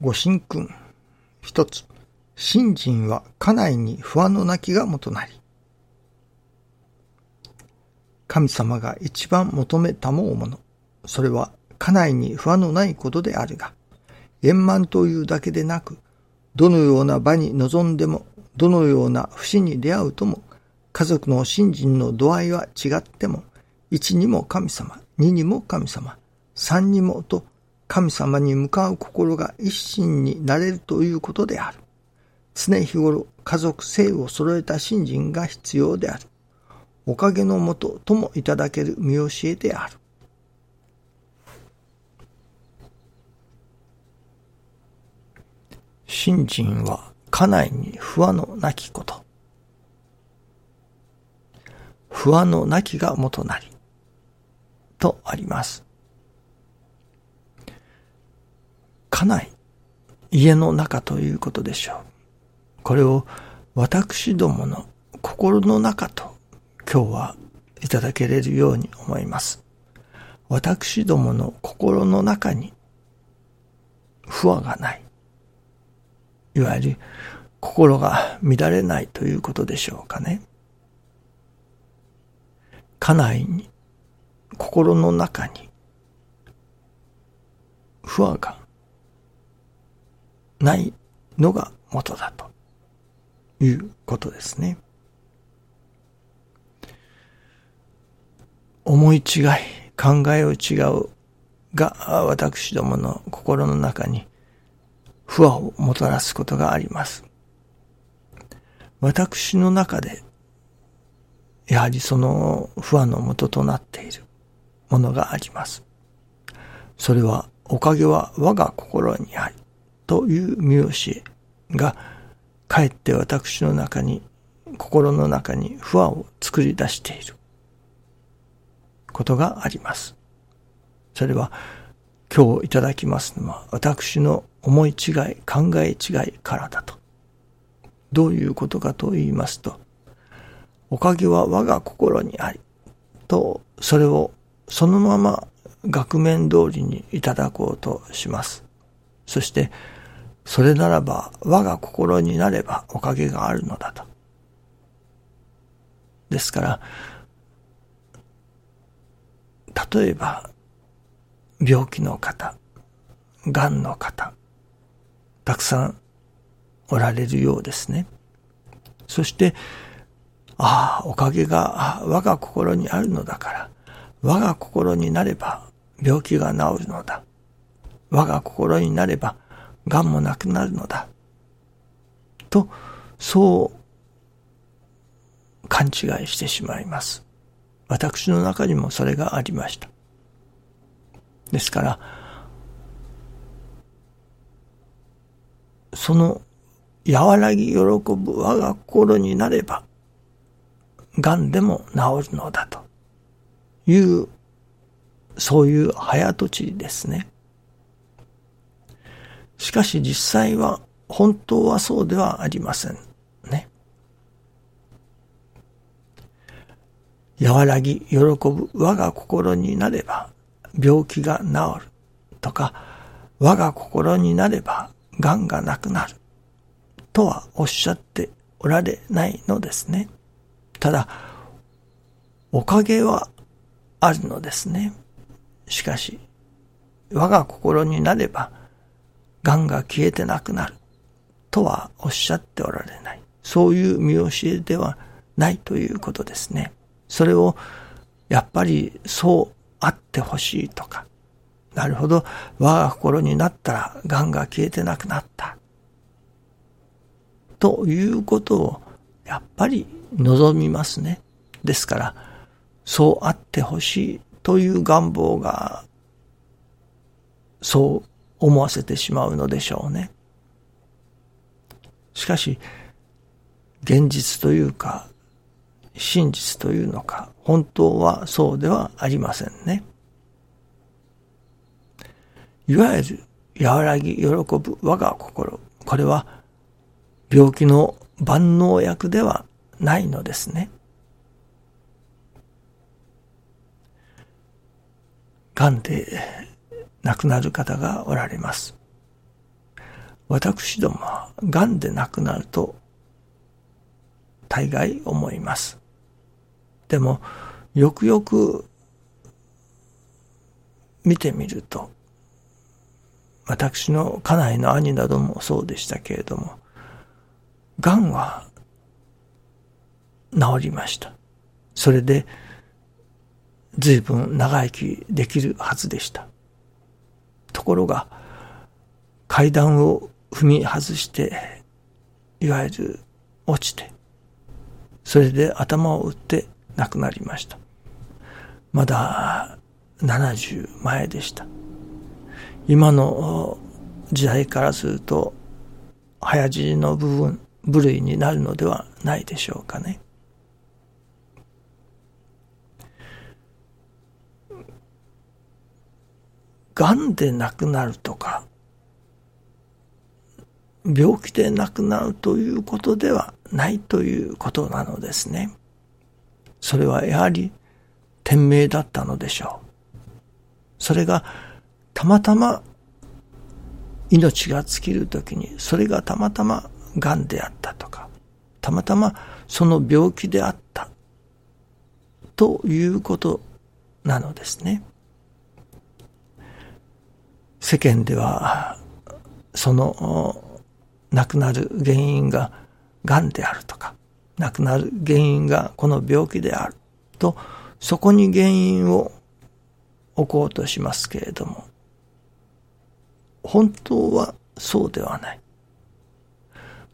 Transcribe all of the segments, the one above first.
ご神君。一つ。信心は家内に不安のなきがもとなり。神様が一番求めたもうもの。それは家内に不安のないことであるが、円満というだけでなく、どのような場に臨んでも、どのような不死に出会うとも、家族の信心の度合いは違っても、一にも神様、二にも神様、三にもと神様に向かう心が一心になれるということである。常日頃家族性を揃えた信心が必要である。おかげのもとともいただける見教えである。信心は家内に不安のなきこと。不安のなきが元なり。とあります。家内、家の中ということでしょう。これを私どもの心の中と今日はいただけれるように思います。私どもの心の中に不和がない。いわゆる心が乱れないということでしょうかね。家内に、心の中に不和がないのが元だということですね。思い違い、考えを違うが私どもの心の中に不和をもたらすことがあります。私の中で、やはりその不和の元となっているものがあります。それは、おかげは我が心にあり、という見教えが、かえって私の中に、心の中に不和を作り出していることがあります。それは、今日いただきますのは、私の思い違い、考え違いからだと。どういうことかと言いますと、おかげは我が心にあり、と、それをそのまま額面通りにいただこうとします。そして、それならば我が心になればおかげがあるのだと。ですから、例えば、病気の方、癌の方、たくさんおられるようですね。そして、ああ、おかげが我が心にあるのだから、我が心になれば病気が治るのだ。我が心になれば癌もなくなるのだ。と、そう勘違いしてしまいます。私の中にもそれがありました。ですから、その和らぎ喜ぶ我が心になれば、癌でも治るのだという、そういう早とちりですね。しかし実際は本当はそうではありませんね。和らぎ喜ぶ我が心になれば病気が治るとか我が心になれば癌がなくなるとはおっしゃっておられないのですね。ただ、おかげはあるのですね。しかし、我が心になれば癌が消えてなくなるとはおっしゃっておられない。そういう見教えではないということですね。それをやっぱりそうあってほしいとか、なるほど、我が心になったら癌が消えてなくなった。ということをやっぱり望みますね。ですから、そうあってほしいという願望が、そう思わせてしまうのでしょうね。しかし、現実というか、真実というのか、本当はそうではありませんね。いわゆる、和らぎ、喜ぶ我が心。これは、病気の万能薬ではないのですね。癌で亡くなる方がおられます。私どもは癌で亡くなると大概思います。でも、よくよく見てみると、私の家内の兄などもそうでしたけれども、癌は治りました。それで、随分長生きできるはずでした。ところが、階段を踏み外して、いわゆる落ちて、それで頭を打って亡くなりました。まだ70前でした。今の時代からすると、早死の部分、部類になるのではないでしょうかね。癌で亡くなるとか、病気で亡くなるということではないということなのですね。それはやはり天命だったのでしょう。それがたまたま命が尽きるときに、それがたまたま癌であったとか、たまたまその病気であったということなのですね。世間では、その亡くなる原因が癌であるとか、亡くなる原因がこの病気であると、そこに原因を置こうとしますけれども、本当はそうではない。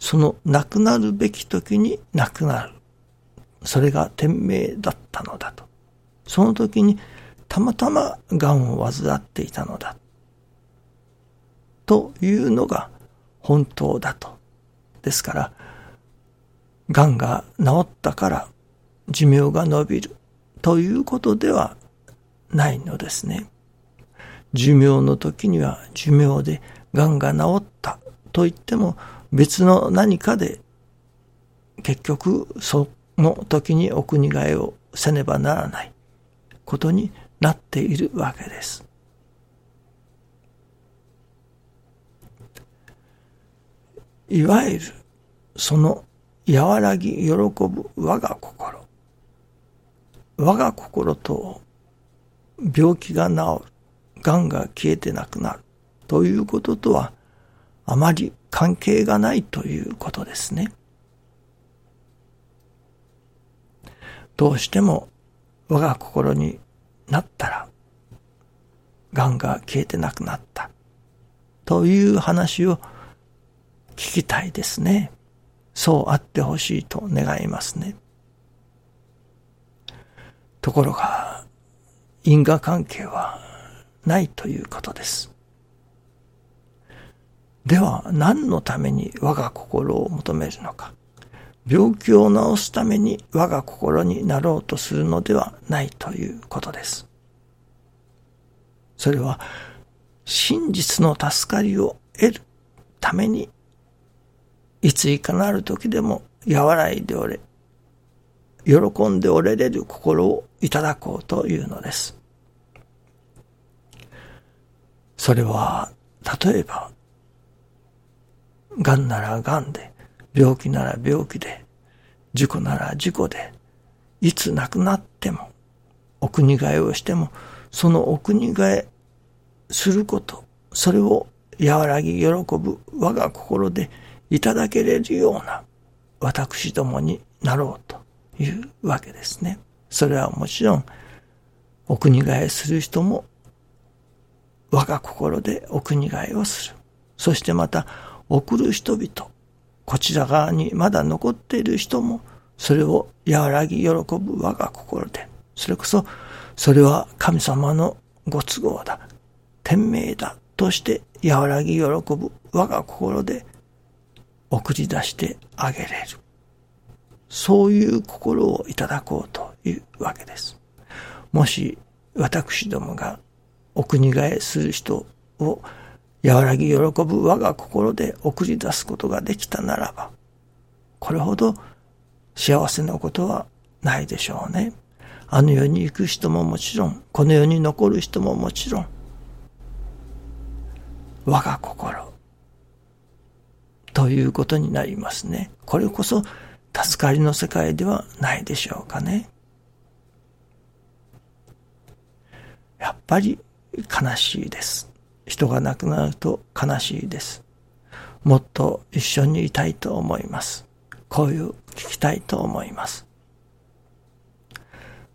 その亡くなるべき時に亡くなる。それが天命だったのだと。その時にたまたま癌を患っていたのだ。というのが本当だと。ですから、癌が治ったから寿命が伸びるということではないのですね。寿命の時には寿命で癌が治ったと言っても別の何かで結局その時にお国替えをせねばならないことになっているわけです。いわゆるその和らぎ喜ぶ我が心。我が心と病気が治る、癌が消えてなくなるということとはあまり関係がないということですね。どうしても我が心になったら、癌が消えてなくなったという話を聞きたいですね。そうあってほしいと願いますね。ところが、因果関係はないということです。では何のために我が心を求めるのか。病気を治すために我が心になろうとするのではないということです。それは真実の助かりを得るためにいついかなる時でも和らいでおれ、喜んでおれれる心をいただこうというのです。それは、例えば、癌なら癌で、病気なら病気で、事故なら事故で、いつ亡くなっても、お国替えをしても、そのお国替えすること、それを和らぎ喜ぶ我が心でいただけれるような私どもになろうというわけですね。それはもちろん、お国替えする人も我が心でお国替えをする。そしてまた、送る人々、こちら側にまだ残っている人も、それを和らぎ喜ぶ我が心で、それこそ、それは神様のご都合だ、天命だとして和らぎ喜ぶ我が心で送り出してあげれる。そういう心をいただこうというわけです。もし私どもがお国替えする人を和らぎ喜ぶ我が心で送り出すことができたならば、これほど幸せなことはないでしょうね。あの世に行く人ももちろん、この世に残る人ももちろん、我が心、ということになりますね。これこそ助かりの世界ではないでしょうかね。やっぱり悲しいです。人が亡くなると悲しいです。もっと一緒にいたいと思います。こういう聞きたいと思います。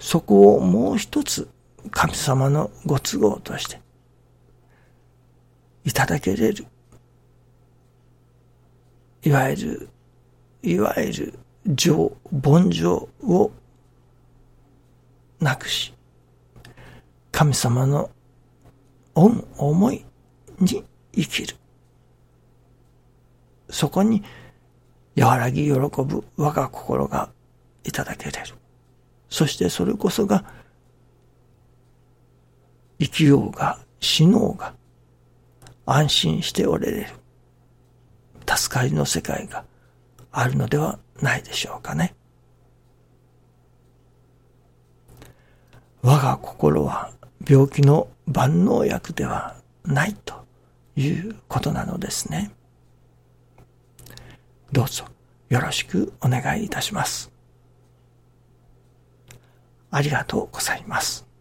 そこをもう一つ神様のご都合としていただけれる。いわゆる、いわゆる情、凡情をなくし、神様の恩、思いに生きる。そこに和らぎ喜ぶ我が心がいただけれる。そしてそれこそが生きようが死のうが安心しておれれる。助かりの世界があるのではないでしょうかね。我が心は病気の万能薬ではないということなのですね。どうぞよろしくお願いいたします。ありがとうございます。